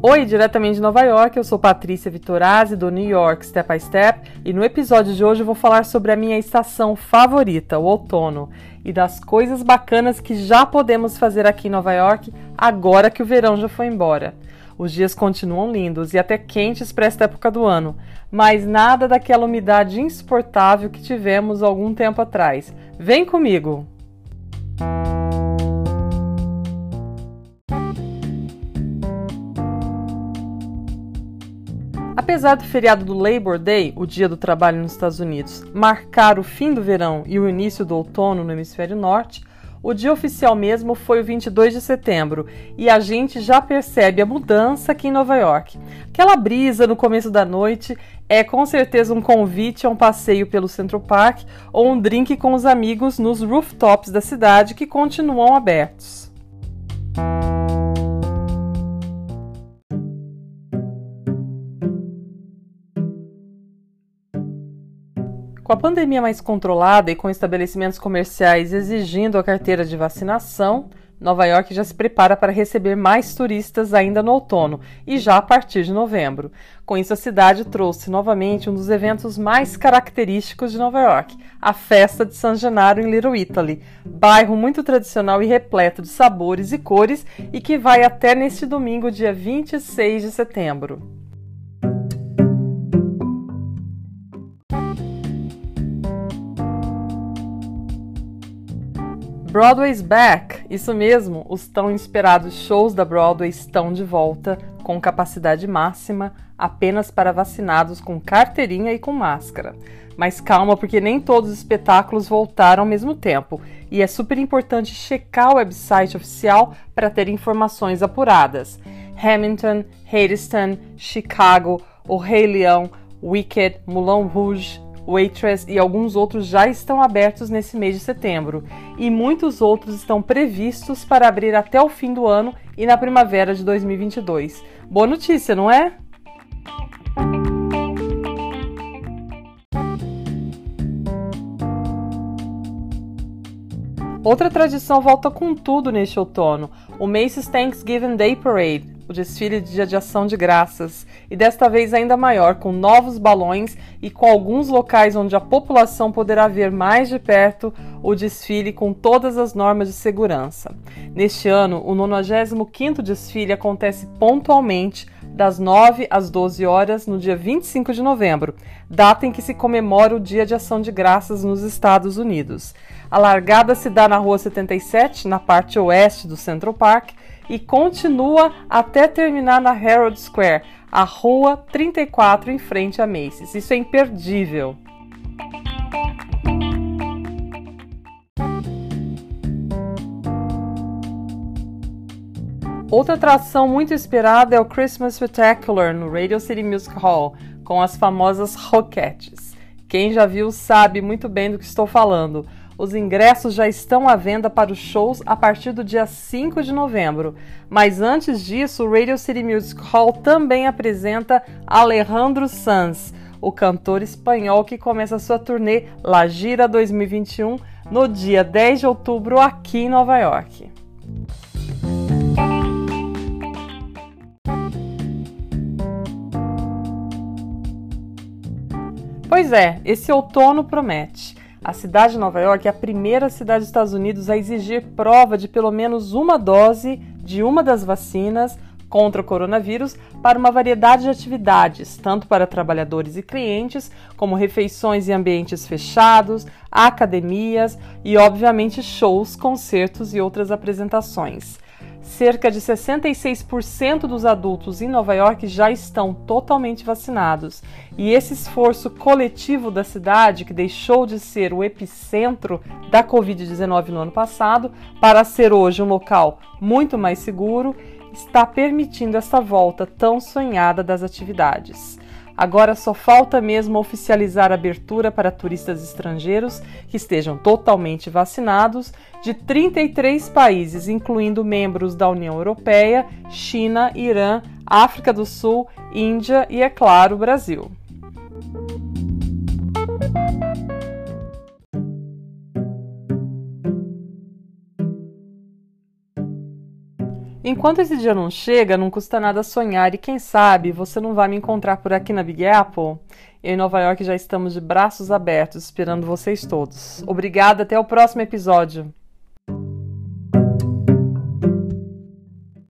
Oi, diretamente de Nova York, eu sou Patrícia Vitorazzi do New York Step by Step e no episódio de hoje eu vou falar sobre a minha estação favorita, o outono, e das coisas bacanas que já podemos fazer aqui em Nova York agora que o verão já foi embora. Os dias continuam lindos e até quentes para esta época do ano, mas nada daquela umidade insuportável que tivemos algum tempo atrás. Vem comigo! Apesar do feriado do Labor Day, o Dia do Trabalho nos Estados Unidos, marcar o fim do verão e o início do outono no hemisfério norte, o dia oficial mesmo foi o 22 de setembro e a gente já percebe a mudança aqui em Nova York. Aquela brisa no começo da noite é com certeza um convite a um passeio pelo Central Park ou um drink com os amigos nos rooftops da cidade que continuam abertos. Com a pandemia mais controlada e com estabelecimentos comerciais exigindo a carteira de vacinação, Nova York já se prepara para receber mais turistas ainda no outono e já a partir de novembro. Com isso, a cidade trouxe novamente um dos eventos mais característicos de Nova York, a Festa de San Genaro em Little Italy, bairro muito tradicional e repleto de sabores e cores e que vai até neste domingo, dia 26 de setembro. Broadway's back! Isso mesmo, os tão esperados shows da Broadway estão de volta com capacidade máxima apenas para vacinados com carteirinha e com máscara. Mas calma, porque nem todos os espetáculos voltaram ao mesmo tempo e é super importante checar o website oficial para ter informações apuradas. Hamilton, Hadestown, Chicago, O Rei Leão, Wicked, Moulin Rouge, Waitress e alguns outros já estão abertos nesse mês de setembro, e muitos outros estão previstos para abrir até o fim do ano e na primavera de 2022. Boa notícia, não é? Outra tradição volta com tudo neste outono: o Macy's Thanksgiving Day Parade, o desfile de Dia de Ação de Graças, e desta vez ainda maior, com novos balões e com alguns locais onde a população poderá ver mais de perto o desfile com todas as normas de segurança. Neste ano, o 95º desfile acontece pontualmente das 9 às 12 horas no dia 25 de novembro, data em que se comemora o Dia de Ação de Graças nos Estados Unidos. A largada se dá na Rua 77, na parte oeste do Central Park, e continua até terminar na Herald Square, a Rua 34 em frente a Macy's. Isso é imperdível. Outra atração muito esperada é o Christmas Spectacular no Radio City Music Hall, com as famosas roquetes. Quem já viu sabe muito bem do que estou falando. Os ingressos já estão à venda para os shows a partir do dia 5 de novembro. Mas antes disso, o Radio City Music Hall também apresenta Alejandro Sanz, o cantor espanhol que começa sua turnê La Gira 2021 no dia 10 de outubro aqui em Nova York. Pois é, esse outono promete. A cidade de Nova York é a primeira cidade dos Estados Unidos a exigir prova de pelo menos uma dose de uma das vacinas contra o coronavírus para uma variedade de atividades, tanto para trabalhadores e clientes, como refeições em ambientes fechados, academias e, obviamente, shows, concertos e outras apresentações. Cerca de 66% dos adultos em Nova York já estão totalmente vacinados. E esse esforço coletivo da cidade, que deixou de ser o epicentro da Covid-19 no ano passado, para ser hoje um local muito mais seguro, está permitindo essa volta tão sonhada das atividades. Agora só falta mesmo oficializar a abertura para turistas estrangeiros que estejam totalmente vacinados de 33 países, incluindo membros da União Europeia, China, Irã, África do Sul, Índia e, é claro, Brasil. Enquanto esse dia não chega, não custa nada sonhar e quem sabe você não vai me encontrar por aqui na Big Apple? Eu em Nova York já estamos de braços abertos esperando vocês todos. Obrigada, até o próximo episódio.